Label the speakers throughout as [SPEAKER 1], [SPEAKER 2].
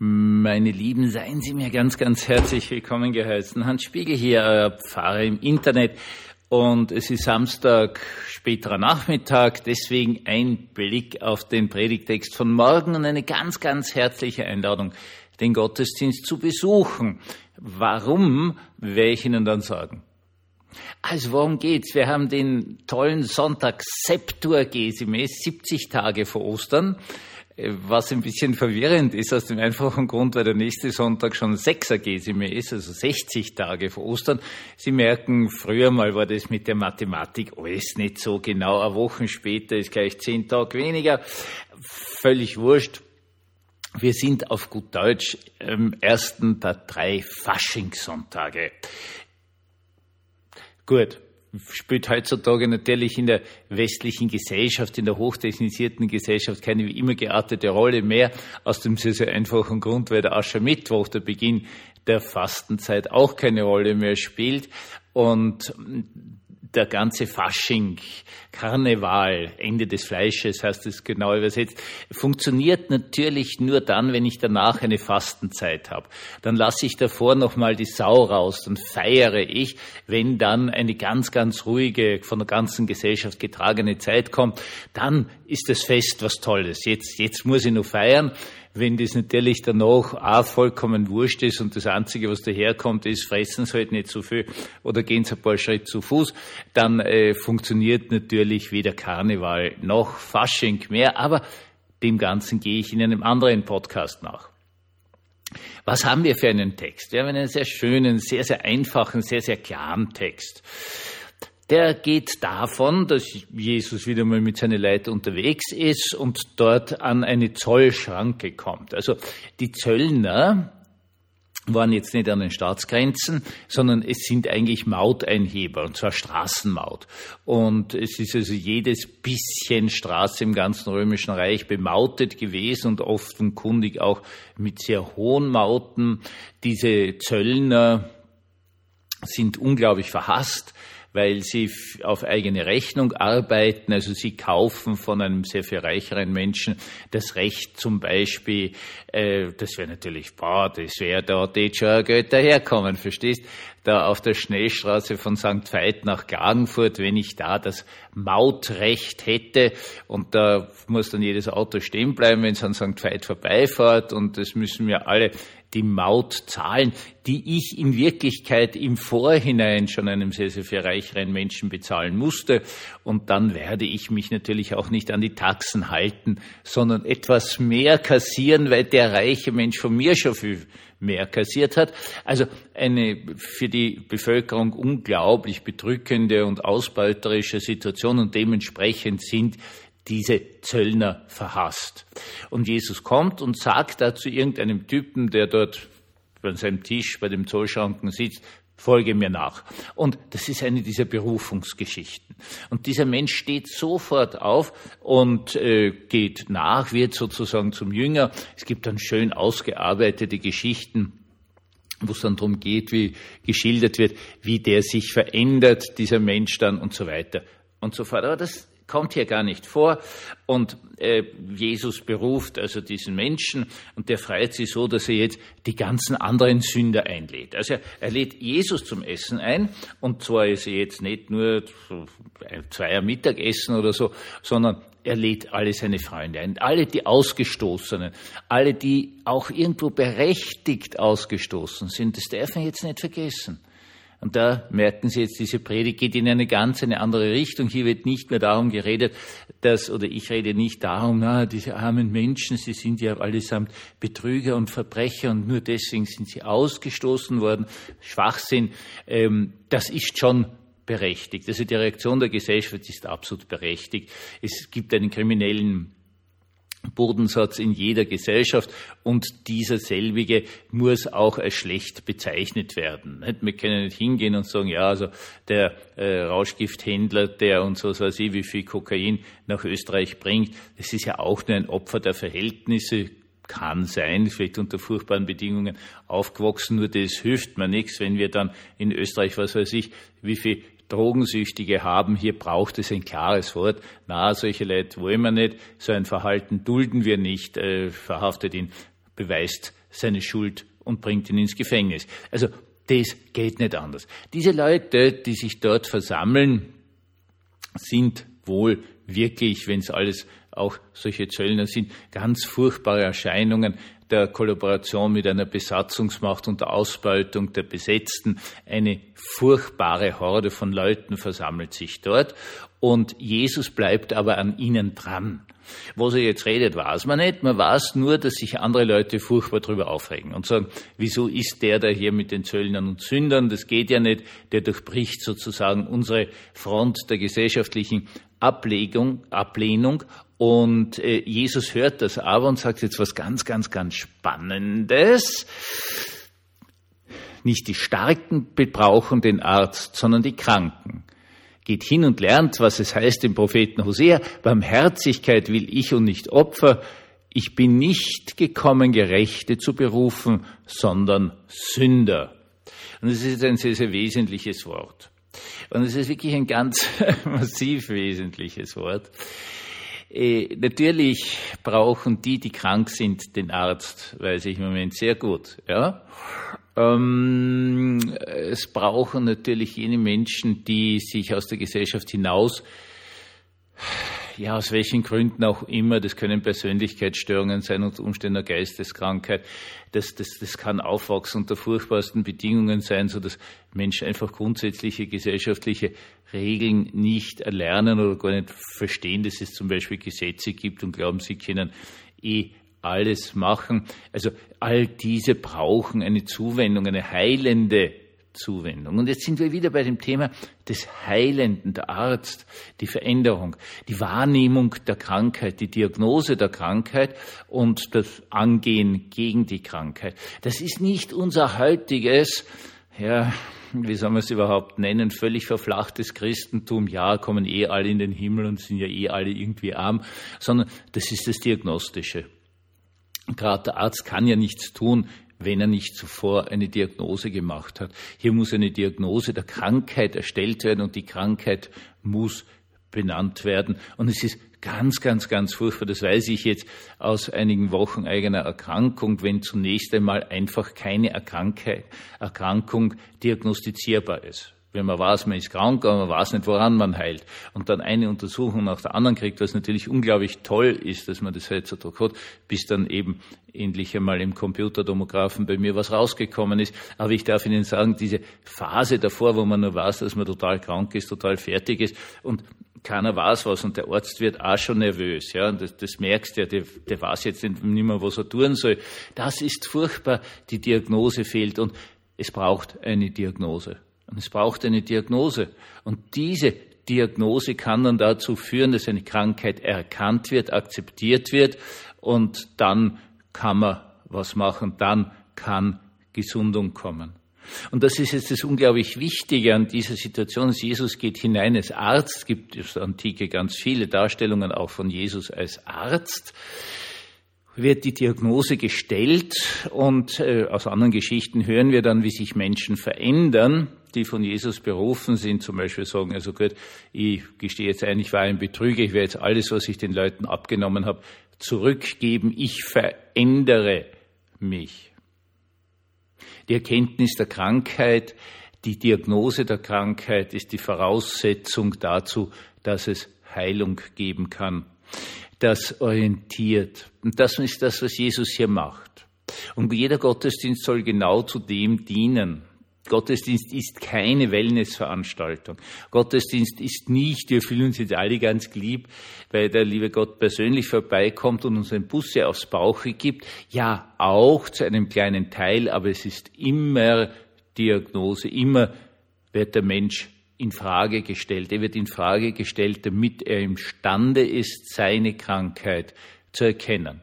[SPEAKER 1] Meine Lieben, seien Sie mir ganz, ganz herzlich willkommen geheißen. Hans Spiegel hier, euer Pfarrer im Internet. Und es ist Samstag, späterer Nachmittag, deswegen ein Blick auf den Predigtext von morgen und eine ganz, ganz herzliche Einladung, den Gottesdienst zu besuchen. Warum, werde ich Ihnen dann sagen. Also worum geht's? Wir haben den tollen Sonntag Septuagesime, 70 Tage vor Ostern was ein bisschen verwirrend ist, aus dem einfachen Grund, weil der nächste Sonntag schon Sechsergesime ist, also 60 Tage vor Ostern. Sie merken, früher mal war das mit der Mathematik alles nicht so genau. Eine Woche später ist gleich zehn Tage weniger. Völlig wurscht. Wir sind auf gut Deutsch im ersten der drei Faschingssonntage. Gut, spielt heutzutage natürlich in der westlichen Gesellschaft, in der hochtechnisierten Gesellschaft keine wie immer geartete Rolle mehr, aus dem sehr, sehr einfachen Grund, weil der Aschermittwoch, der Beginn der Fastenzeit, auch keine Rolle mehr spielt. Und der ganze Fasching, Karneval, Ende des Fleisches heißt es genau übersetzt, funktioniert natürlich nur dann, wenn ich danach eine Fastenzeit habe. Dann lasse ich davor nochmal die Sau raus, dann feiere ich, wenn dann eine ganz, ganz ruhige, von der ganzen Gesellschaft getragene Zeit kommt, dann ist das Fest was Tolles. Jetzt, jetzt muss ich nur feiern wenn das natürlich danach auch vollkommen wurscht ist und das Einzige, was daherkommt, ist, fressen sie halt nicht so viel oder gehen sie ein paar Schritte zu Fuß, dann äh, funktioniert natürlich weder Karneval noch Fasching mehr. Aber dem Ganzen gehe ich in einem anderen Podcast nach. Was haben wir für einen Text? Wir haben einen sehr schönen, sehr, sehr einfachen, sehr, sehr klaren Text der geht davon, dass Jesus wieder mal mit seinen Leuten unterwegs ist und dort an eine Zollschranke kommt. Also die Zöllner waren jetzt nicht an den Staatsgrenzen, sondern es sind eigentlich Mauteinheber, und zwar Straßenmaut. Und es ist also jedes bisschen Straße im ganzen Römischen Reich bemautet gewesen und offenkundig auch mit sehr hohen Mauten. Diese Zöllner sind unglaublich verhasst weil sie auf eigene Rechnung arbeiten. Also sie kaufen von einem sehr viel reicheren Menschen das Recht zum Beispiel, äh, das wäre natürlich, boah, das wäre da jetzt schon Geld daherkommen, verstehst? Da auf der Schnellstraße von St. Veit nach Klagenfurt, wenn ich da das Mautrecht hätte und da muss dann jedes Auto stehen bleiben, wenn es an St. Veit vorbeifährt und das müssen wir alle die Maut zahlen, die ich in Wirklichkeit im Vorhinein schon einem sehr, sehr viel reicheren Menschen bezahlen musste. Und dann werde ich mich natürlich auch nicht an die Taxen halten, sondern etwas mehr kassieren, weil der reiche Mensch von mir schon viel mehr kassiert hat. Also eine für die Bevölkerung unglaublich bedrückende und ausbeuterische Situation und dementsprechend sind diese Zöllner verhasst. Und Jesus kommt und sagt da zu irgendeinem Typen, der dort bei seinem Tisch bei dem Zollschranken sitzt, folge mir nach. Und das ist eine dieser Berufungsgeschichten. Und dieser Mensch steht sofort auf und äh, geht nach, wird sozusagen zum Jünger. Es gibt dann schön ausgearbeitete Geschichten, wo es dann darum geht, wie geschildert wird, wie der sich verändert, dieser Mensch dann und so weiter und so fort. Aber das kommt hier gar nicht vor. Und äh, Jesus beruft also diesen Menschen und der freut sich so, dass er jetzt die ganzen anderen Sünder einlädt. Also er, er lädt Jesus zum Essen ein und zwar ist er jetzt nicht nur ein Zweier Mittagessen oder so, sondern er lädt alle seine Freunde ein, alle die Ausgestoßenen, alle, die auch irgendwo berechtigt ausgestoßen sind. Das darf man jetzt nicht vergessen. Und da merken Sie jetzt, diese Predigt geht in eine ganz eine andere Richtung. Hier wird nicht mehr darum geredet, dass, oder ich rede nicht darum, na, diese armen Menschen, sie sind ja allesamt Betrüger und Verbrecher und nur deswegen sind sie ausgestoßen worden. Schwachsinn, ähm, das ist schon berechtigt. Also die Reaktion der Gesellschaft ist absolut berechtigt. Es gibt einen kriminellen Bodensatz in jeder Gesellschaft und dieser selbige muss auch als schlecht bezeichnet werden. Wir können nicht hingehen und sagen, ja, also der äh, Rauschgifthändler, der uns was weiß ich, wie viel Kokain nach Österreich bringt, das ist ja auch nur ein Opfer der Verhältnisse, kann sein, vielleicht unter furchtbaren Bedingungen aufgewachsen, nur das hilft mir nichts, wenn wir dann in Österreich, was weiß ich, wie viel Drogensüchtige haben. Hier braucht es ein klares Wort. Na, solche Leute wollen wir nicht. So ein Verhalten dulden wir nicht. Äh, verhaftet ihn beweist seine Schuld und bringt ihn ins Gefängnis. Also das geht nicht anders. Diese Leute, die sich dort versammeln, sind wohl wirklich, wenn es alles auch solche Zöllner sind, ganz furchtbare Erscheinungen der Kollaboration mit einer Besatzungsmacht und der Ausbeutung der Besetzten. Eine furchtbare Horde von Leuten versammelt sich dort und Jesus bleibt aber an ihnen dran. Was er jetzt redet, weiß man nicht. Man weiß nur, dass sich andere Leute furchtbar darüber aufregen und sagen, wieso ist der da hier mit den Zöllnern und Sündern? Das geht ja nicht. Der durchbricht sozusagen unsere Front der gesellschaftlichen Ablegung, Ablehnung. Und äh, Jesus hört das aber und sagt jetzt was ganz, ganz, ganz Spannendes. Nicht die Starken brauchen den Arzt, sondern die Kranken. Geht hin und lernt, was es heißt im Propheten Hosea. Barmherzigkeit will ich und nicht Opfer. Ich bin nicht gekommen, Gerechte zu berufen, sondern Sünder. Und es ist ein sehr, sehr wesentliches Wort. Und es ist wirklich ein ganz massiv wesentliches Wort. Äh, natürlich brauchen die, die krank sind, den Arzt, weiß ich im Moment sehr gut. Ja? Ähm, es brauchen natürlich jene Menschen, die sich aus der Gesellschaft hinaus ja, aus welchen Gründen auch immer, das können Persönlichkeitsstörungen sein und Umstände der Geisteskrankheit, das, das, das kann Aufwachsen unter furchtbarsten Bedingungen sein, so dass Menschen einfach grundsätzliche gesellschaftliche Regeln nicht erlernen oder gar nicht verstehen, dass es zum Beispiel Gesetze gibt und glauben, sie können eh alles machen. Also all diese brauchen eine Zuwendung, eine heilende Zuwendung. Und jetzt sind wir wieder bei dem Thema des Heilenden, der Arzt, die Veränderung, die Wahrnehmung der Krankheit, die Diagnose der Krankheit und das Angehen gegen die Krankheit. Das ist nicht unser heutiges, ja, wie soll man es überhaupt nennen, völlig verflachtes Christentum, ja, kommen eh alle in den Himmel und sind ja eh alle irgendwie arm, sondern das ist das Diagnostische. Gerade der Arzt kann ja nichts tun, wenn er nicht zuvor eine Diagnose gemacht hat. Hier muss eine Diagnose der Krankheit erstellt werden und die Krankheit muss benannt werden. Und es ist ganz, ganz, ganz furchtbar. Das weiß ich jetzt aus einigen Wochen eigener Erkrankung, wenn zunächst einmal einfach keine Erkrankung diagnostizierbar ist wenn man weiß, man ist krank, aber man weiß nicht, woran man heilt. Und dann eine Untersuchung nach der anderen kriegt, was natürlich unglaublich toll ist, dass man das heutzutage hat, bis dann eben endlich einmal im Computertomographen bei mir was rausgekommen ist. Aber ich darf Ihnen sagen, diese Phase davor, wo man nur weiß, dass man total krank ist, total fertig ist und keiner weiß was und der Arzt wird auch schon nervös, ja, das, das merkst du ja, der, der weiß jetzt nicht mehr, was er tun soll. Das ist furchtbar, die Diagnose fehlt und es braucht eine Diagnose. Und es braucht eine Diagnose. Und diese Diagnose kann dann dazu führen, dass eine Krankheit erkannt wird, akzeptiert wird und dann kann man was machen, dann kann Gesundung kommen. Und das ist jetzt das unglaublich Wichtige an dieser Situation. Jesus geht hinein als Arzt. Es gibt der Antike ganz viele Darstellungen auch von Jesus als Arzt wird die Diagnose gestellt und äh, aus anderen Geschichten hören wir dann, wie sich Menschen verändern, die von Jesus berufen sind, zum Beispiel sagen, also gut, ich gestehe jetzt ein, ich war ein Betrüger, ich werde jetzt alles, was ich den Leuten abgenommen habe, zurückgeben, ich verändere mich. Die Erkenntnis der Krankheit, die Diagnose der Krankheit ist die Voraussetzung dazu, dass es Heilung geben kann das orientiert. Und das ist das, was Jesus hier macht. Und jeder Gottesdienst soll genau zu dem dienen. Gottesdienst ist keine Wellnessveranstaltung. Gottesdienst ist nicht, wir fühlen uns jetzt alle ganz lieb, weil der liebe Gott persönlich vorbeikommt und uns ein Busse aufs Bauche gibt. Ja, auch zu einem kleinen Teil, aber es ist immer Diagnose, immer wird der Mensch in Frage gestellt. Er wird in Frage gestellt, damit er imstande ist, seine Krankheit zu erkennen.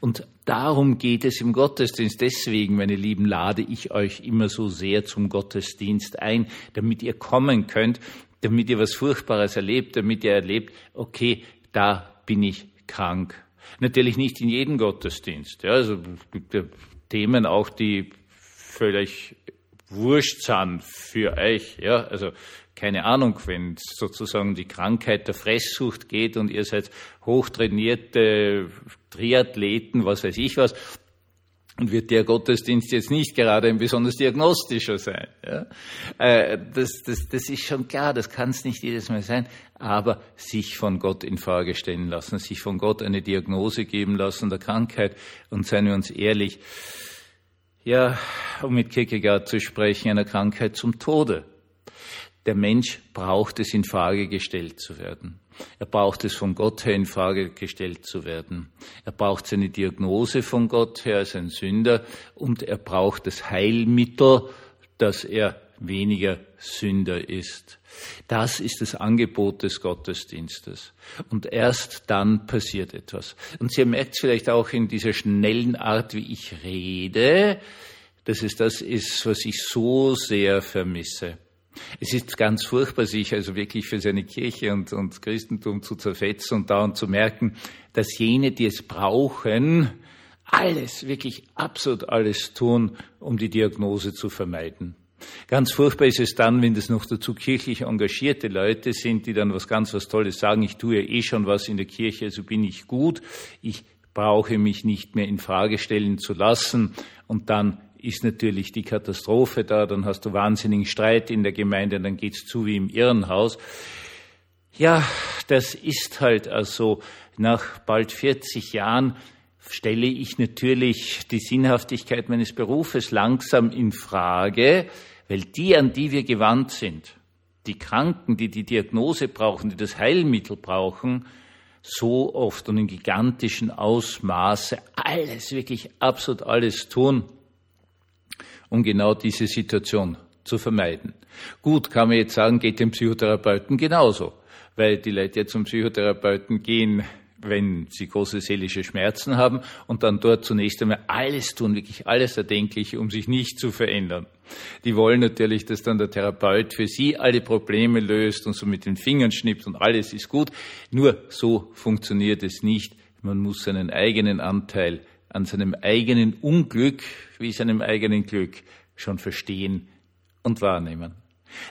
[SPEAKER 1] Und darum geht es im Gottesdienst. Deswegen, meine Lieben, lade ich euch immer so sehr zum Gottesdienst ein, damit ihr kommen könnt, damit ihr was Furchtbares erlebt, damit ihr erlebt, okay, da bin ich krank. Natürlich nicht in jedem Gottesdienst. Ja, also gibt ja Themen auch, die völlig wurscht sind für euch. Ja, also keine Ahnung, wenn sozusagen die Krankheit der Fresssucht geht und ihr seid hochtrainierte Triathleten, was weiß ich was, und wird der Gottesdienst jetzt nicht gerade ein besonders diagnostischer sein. Ja? Äh, das, das, das ist schon klar, das kann es nicht jedes Mal sein, aber sich von Gott in Frage stellen lassen, sich von Gott eine Diagnose geben lassen der Krankheit und seien wir uns ehrlich, ja, um mit Kierkegaard zu sprechen, einer Krankheit zum Tode. Der Mensch braucht es, in Frage gestellt zu werden. Er braucht es von Gott her in Frage gestellt zu werden. Er braucht seine Diagnose von Gott her als ein Sünder und er braucht das Heilmittel, dass er weniger Sünder ist. Das ist das Angebot des Gottesdienstes. Und erst dann passiert etwas. Und Sie merkt vielleicht auch in dieser schnellen Art, wie ich rede, dass es das ist, was ich so sehr vermisse. Es ist ganz furchtbar, sich also wirklich für seine Kirche und, und Christentum zu zerfetzen und dauernd zu merken, dass jene, die es brauchen, alles, wirklich absolut alles tun, um die Diagnose zu vermeiden. Ganz furchtbar ist es dann, wenn das noch dazu kirchlich engagierte Leute sind, die dann was ganz was Tolles sagen, ich tue ja eh schon was in der Kirche, also bin ich gut, ich brauche mich nicht mehr in Frage stellen zu lassen. Und dann ist natürlich die Katastrophe da, dann hast du wahnsinnigen Streit in der Gemeinde, dann geht's zu wie im Irrenhaus. Ja, das ist halt also nach bald 40 Jahren stelle ich natürlich die Sinnhaftigkeit meines Berufes langsam in Frage, weil die, an die wir gewandt sind, die Kranken, die die Diagnose brauchen, die das Heilmittel brauchen, so oft und in gigantischen Ausmaße alles, wirklich absolut alles tun, um genau diese Situation zu vermeiden. Gut, kann man jetzt sagen, geht dem Psychotherapeuten genauso, weil die Leute ja zum Psychotherapeuten gehen, wenn sie große seelische Schmerzen haben und dann dort zunächst einmal alles tun, wirklich alles Erdenkliche, um sich nicht zu verändern. Die wollen natürlich, dass dann der Therapeut für sie alle Probleme löst und so mit den Fingern schnippt und alles ist gut. Nur so funktioniert es nicht. Man muss seinen eigenen Anteil an seinem eigenen Unglück wie seinem eigenen Glück schon verstehen und wahrnehmen.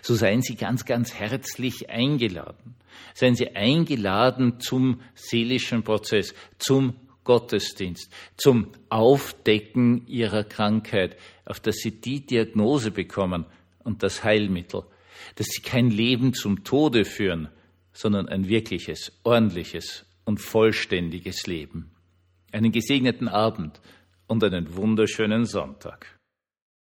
[SPEAKER 1] So seien Sie ganz, ganz herzlich eingeladen. Seien Sie eingeladen zum seelischen Prozess, zum Gottesdienst, zum Aufdecken Ihrer Krankheit, auf dass Sie die Diagnose bekommen und das Heilmittel, dass Sie kein Leben zum Tode führen, sondern ein wirkliches, ordentliches und vollständiges Leben. Einen gesegneten Abend und einen wunderschönen Sonntag.